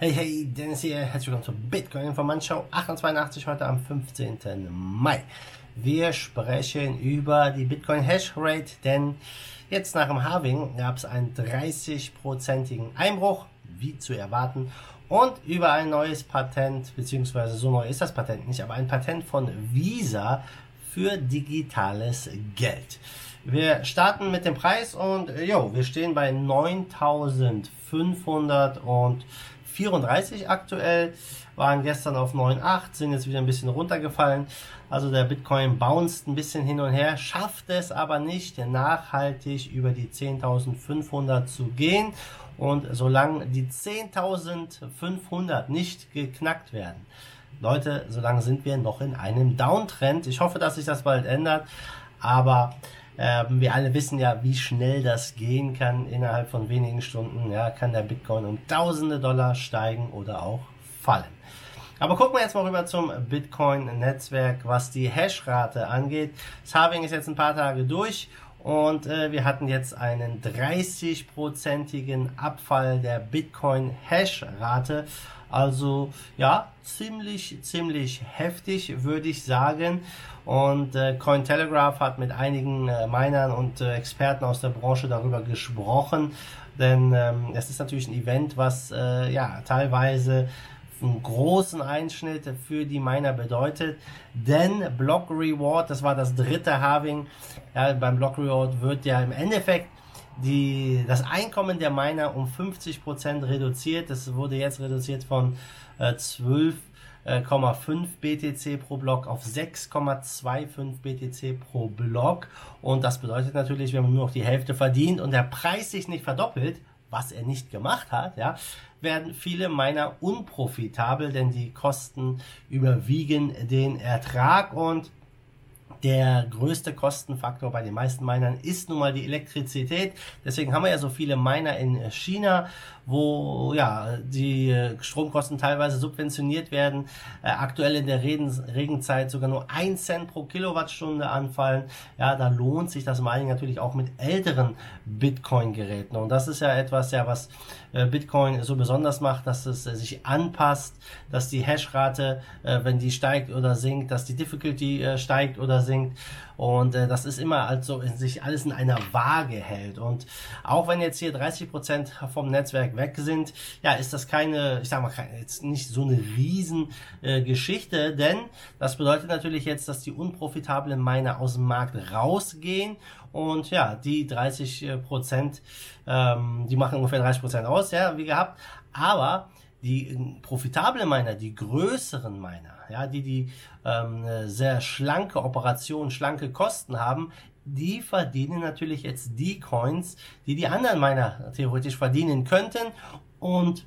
Hey, hey, Dennis hier, herzlich willkommen zur Bitcoin Informant Show 882 heute am 15. Mai. Wir sprechen über die Bitcoin Hash Rate, denn jetzt nach dem Halving gab es einen 30-prozentigen Einbruch, wie zu erwarten, und über ein neues Patent, beziehungsweise so neu ist das Patent nicht, aber ein Patent von Visa für digitales Geld. Wir starten mit dem Preis und jo, wir stehen bei 9500 und 34 aktuell, waren gestern auf 9,8, sind jetzt wieder ein bisschen runtergefallen. Also der Bitcoin bounced ein bisschen hin und her, schafft es aber nicht nachhaltig über die 10.500 zu gehen. Und solange die 10.500 nicht geknackt werden, Leute, solange sind wir noch in einem Downtrend. Ich hoffe, dass sich das bald ändert. Aber ähm, wir alle wissen ja, wie schnell das gehen kann. Innerhalb von wenigen Stunden ja, kann der Bitcoin um tausende Dollar steigen oder auch fallen. Aber gucken wir jetzt mal rüber zum Bitcoin-Netzwerk, was die Hashrate angeht. Das Halving ist jetzt ein paar Tage durch und äh, wir hatten jetzt einen 30-prozentigen Abfall der Bitcoin-Hash-Rate. Also ja, ziemlich, ziemlich heftig, würde ich sagen. Und äh, Cointelegraph hat mit einigen äh, Minern und äh, Experten aus der Branche darüber gesprochen. Denn ähm, es ist natürlich ein Event, was äh, ja teilweise einen großen Einschnitt für die Miner bedeutet. Denn Block Reward, das war das dritte Halving, ja, beim Block Reward wird ja im Endeffekt die, das Einkommen der Miner um 50% reduziert. Das wurde jetzt reduziert von äh, 12,5 BTC pro Block auf 6,25 BTC pro Block. Und das bedeutet natürlich, wenn man nur noch die Hälfte verdient und der Preis sich nicht verdoppelt, was er nicht gemacht hat, ja, werden viele Miner unprofitabel, denn die Kosten überwiegen den Ertrag und der größte Kostenfaktor bei den meisten Minern ist nun mal die Elektrizität. Deswegen haben wir ja so viele Miner in China, wo ja die Stromkosten teilweise subventioniert werden. Äh, aktuell in der Regen Regenzeit sogar nur ein Cent pro Kilowattstunde anfallen. Ja, da lohnt sich das Mining natürlich auch mit älteren Bitcoin-Geräten. Und das ist ja etwas, ja, was äh, Bitcoin so besonders macht, dass es äh, sich anpasst, dass die Hashrate, äh, wenn die steigt oder sinkt, dass die Difficulty äh, steigt oder sinkt. Und äh, das ist immer also in sich alles in einer Waage hält. Und auch wenn jetzt hier 30 Prozent vom Netzwerk weg sind, ja, ist das keine, ich sag mal, jetzt nicht so eine riesen äh, Geschichte, denn das bedeutet natürlich jetzt, dass die unprofitablen Miner aus dem Markt rausgehen und ja, die 30 Prozent, ähm, die machen ungefähr 30 Prozent aus, ja, wie gehabt. Aber die profitablen Miner, die größeren Miner, ja, die die ähm, sehr schlanke Operation, schlanke Kosten haben, die verdienen natürlich jetzt die Coins, die die anderen Miner theoretisch verdienen könnten und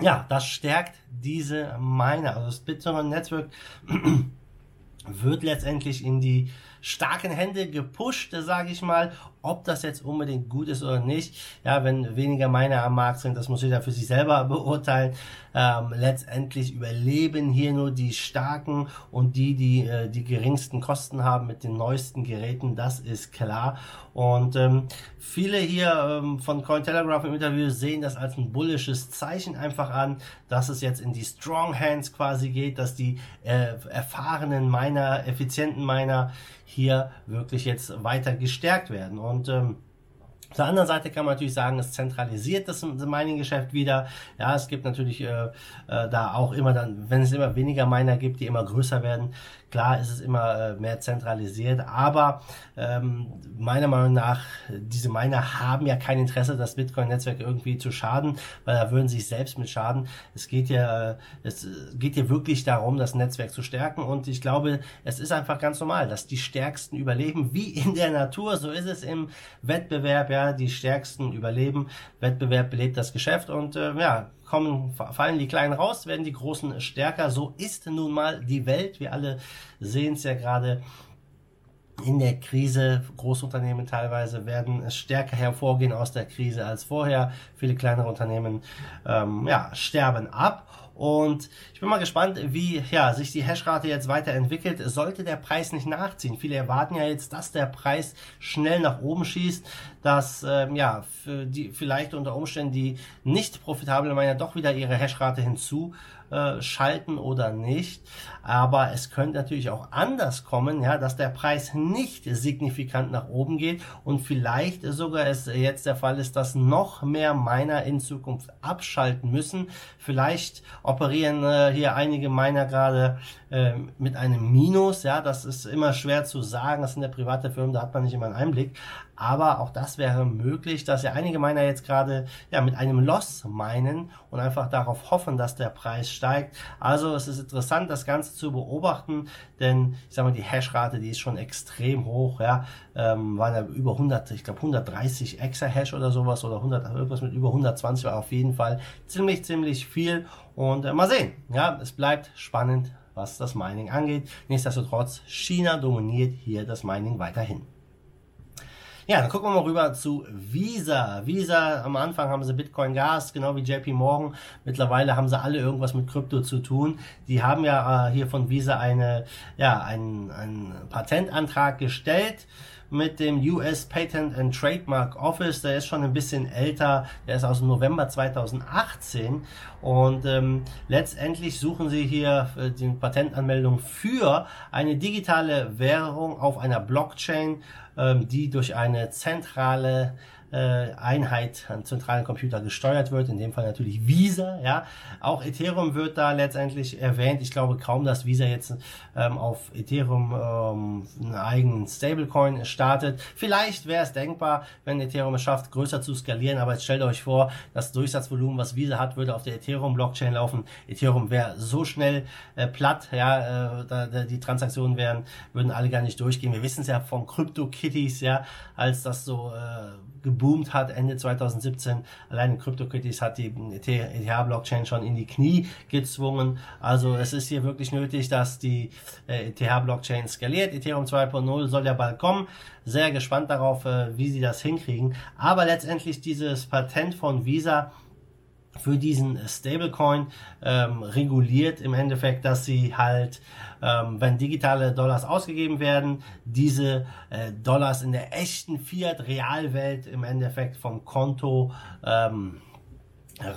ja, das stärkt diese Miner. Also das Bitcoin Network wird letztendlich in die starken Hände gepusht, sage ich mal. Ob das jetzt unbedingt gut ist oder nicht, ja, wenn weniger Miner am Markt sind, das muss jeder für sich selber beurteilen. Ähm, letztendlich überleben hier nur die Starken und die, die äh, die geringsten Kosten haben mit den neuesten Geräten, das ist klar. Und ähm, viele hier ähm, von Cointelegraph im Interview sehen das als ein bullisches Zeichen einfach an, dass es jetzt in die Strong Hands quasi geht, dass die äh, erfahrenen Miner, effizienten Miner hier wirklich jetzt weiter gestärkt werden. Und ähm, auf der anderen Seite kann man natürlich sagen, es zentralisiert das Mining-Geschäft wieder. Ja, es gibt natürlich äh, äh, da auch immer dann, wenn es immer weniger Miner gibt, die immer größer werden, klar ist es immer äh, mehr zentralisiert. Aber ähm, meiner Meinung nach, diese Miner haben ja kein Interesse, das Bitcoin-Netzwerk irgendwie zu schaden, weil da würden sie sich selbst mit schaden. Es geht ja, es geht hier wirklich darum, das Netzwerk zu stärken. Und ich glaube, es ist einfach ganz normal, dass die Stärksten überleben, wie in der Natur. So ist es im Wettbewerb. Ja, die Stärksten überleben. Wettbewerb belebt das Geschäft und äh, ja, kommen, fallen die Kleinen raus, werden die Großen stärker. So ist nun mal die Welt. Wir alle sehen es ja gerade in der Krise. Großunternehmen teilweise werden stärker hervorgehen aus der Krise als vorher. Viele kleinere Unternehmen ähm, ja, sterben ab. Und ich bin mal gespannt, wie ja, sich die Hashrate jetzt weiterentwickelt. Sollte der Preis nicht nachziehen? Viele erwarten ja jetzt, dass der Preis schnell nach oben schießt, dass ähm, ja, für die, vielleicht unter Umständen die nicht profitablen Miner doch wieder ihre Hashrate hinzu äh, schalten oder nicht. Aber es könnte natürlich auch anders kommen, ja, dass der Preis nicht signifikant nach oben geht und vielleicht sogar es jetzt der Fall ist, dass noch mehr Miner in Zukunft abschalten müssen. Vielleicht operieren äh, hier einige Miner gerade äh, mit einem Minus, ja, das ist immer schwer zu sagen, das sind ja private Firmen, da hat man nicht immer einen Einblick, aber auch das wäre möglich, dass ja einige Miner jetzt gerade ja mit einem Loss meinen und einfach darauf hoffen, dass der Preis steigt. Also es ist interessant, das Ganze zu beobachten, denn ich sage mal, die Hashrate, die ist schon extrem hoch, ja, ähm, waren ja über 100, ich glaube 130 Exahash oder sowas oder 100, irgendwas mit über 120 war auf jeden Fall ziemlich, ziemlich viel und äh, mal sehen, ja, es bleibt spannend, was das Mining angeht. Nichtsdestotrotz, China dominiert hier das Mining weiterhin. Ja, dann gucken wir mal rüber zu Visa. Visa, am Anfang haben sie Bitcoin Gas, genau wie JP Morgan. Mittlerweile haben sie alle irgendwas mit Krypto zu tun. Die haben ja äh, hier von Visa eine, ja, einen, einen Patentantrag gestellt mit dem US Patent and Trademark Office. Der ist schon ein bisschen älter. Der ist aus dem November 2018. Und ähm, letztendlich suchen sie hier äh, die Patentanmeldung für eine digitale Währung auf einer Blockchain ähm, die durch eine zentrale Einheit, einen zentralen Computer gesteuert wird, in dem Fall natürlich Visa, ja. Auch Ethereum wird da letztendlich erwähnt. Ich glaube kaum, dass Visa jetzt ähm, auf Ethereum ähm, einen eigenen Stablecoin startet. Vielleicht wäre es denkbar, wenn Ethereum es schafft, größer zu skalieren, aber jetzt stellt euch vor, das Durchsatzvolumen, was Visa hat, würde auf der Ethereum-Blockchain laufen. Ethereum wäre so schnell äh, platt, ja, äh, da, da, die Transaktionen wären, würden alle gar nicht durchgehen. Wir wissen es ja von Crypto-Kitties, ja, als das so äh, geboomt hat Ende 2017. Allein CryptoKitties hat die ETH-Blockchain schon in die Knie gezwungen. Also es ist hier wirklich nötig, dass die äh, ETH-Blockchain skaliert. Ethereum 2.0 soll ja bald kommen. Sehr gespannt darauf, äh, wie sie das hinkriegen. Aber letztendlich dieses Patent von Visa für diesen Stablecoin ähm, reguliert im Endeffekt, dass sie halt, ähm, wenn digitale Dollars ausgegeben werden, diese äh, Dollars in der echten Fiat-Realwelt im Endeffekt vom Konto ähm,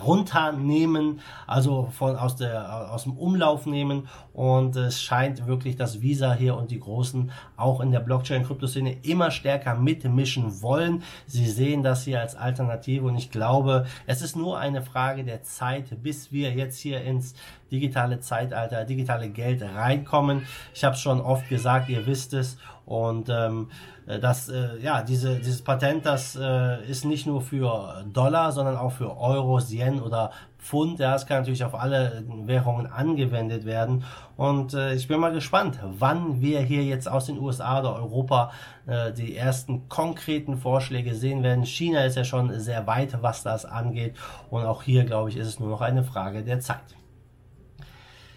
runternehmen, also von aus der aus dem Umlauf nehmen und es scheint wirklich, dass Visa hier und die Großen auch in der Blockchain-Kryptoszene immer stärker mitmischen wollen. Sie sehen das hier als Alternative und ich glaube, es ist nur eine Frage der Zeit, bis wir jetzt hier ins digitale Zeitalter, digitale Geld reinkommen. Ich habe schon oft gesagt, ihr wisst es und ähm, das, äh, ja, diese, dieses Patent, das äh, ist nicht nur für Dollar, sondern auch für Euro, Yen oder Pfund. Ja, es kann natürlich auf alle Währungen angewendet werden. Und äh, ich bin mal gespannt, wann wir hier jetzt aus den USA oder Europa äh, die ersten konkreten Vorschläge sehen werden. China ist ja schon sehr weit, was das angeht. Und auch hier, glaube ich, ist es nur noch eine Frage der Zeit.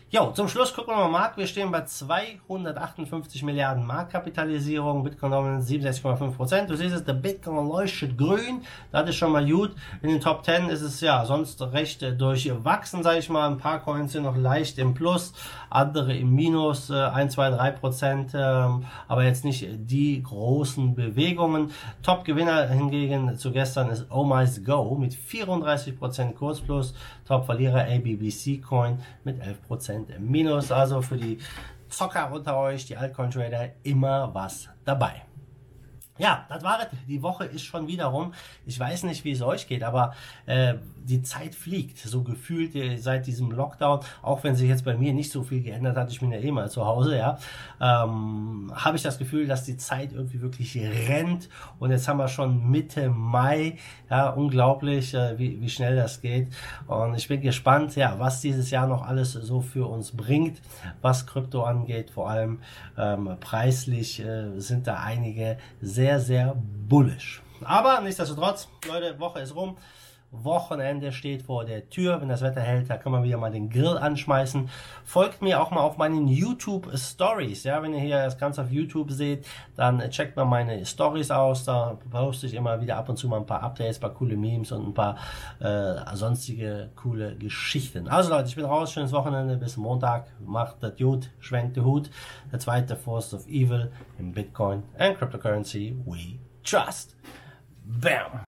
Jo, zum Schluss gucken wir mal Markt. Wir stehen bei 258 Milliarden Marktkapitalisierung. Bitcoin 67,5 Prozent. Du siehst es, der Bitcoin leuchtet grün. Das ist schon mal gut. In den Top 10 ist es ja sonst recht durchwachsen, sage ich mal. Ein paar Coins sind noch leicht im Plus, andere im Minus, 1, 2, 3 Prozent. Ähm, aber jetzt nicht die großen Bewegungen. Top-Gewinner hingegen zu gestern ist Oh My Go mit 34 Prozent Kursplus. Top-Verlierer ABBC Coin mit 11 Prozent im Minus. Also für die Zocker unter euch, die Altcoin-Trader, immer was dabei. Ja, das war es. Die Woche ist schon wieder rum. Ich weiß nicht, wie es euch geht, aber äh, die Zeit fliegt. So gefühlt äh, seit diesem Lockdown, auch wenn sich jetzt bei mir nicht so viel geändert hat, ich bin ja eh mal zu Hause, ja, ähm, habe ich das Gefühl, dass die Zeit irgendwie wirklich rennt. Und jetzt haben wir schon Mitte Mai. Ja, unglaublich, äh, wie, wie schnell das geht. Und ich bin gespannt, ja, was dieses Jahr noch alles so für uns bringt, was Krypto angeht. Vor allem ähm, preislich äh, sind da einige sehr sehr, sehr bullish. Aber nichtsdestotrotz, Leute, Woche ist rum. Wochenende steht vor der Tür. Wenn das Wetter hält, da kann man wieder mal den Grill anschmeißen. Folgt mir auch mal auf meinen YouTube Stories. Ja, wenn ihr hier das Ganze auf YouTube seht, dann checkt mal meine Stories aus. Da poste ich immer wieder ab und zu mal ein paar Updates, ein paar coole Memes und ein paar äh, sonstige coole Geschichten. Also Leute, ich bin raus. Schönes Wochenende. Bis Montag. Macht das gut. Schwenkt den Hut. Der zweite Force of Evil in Bitcoin and Cryptocurrency we trust. Bam!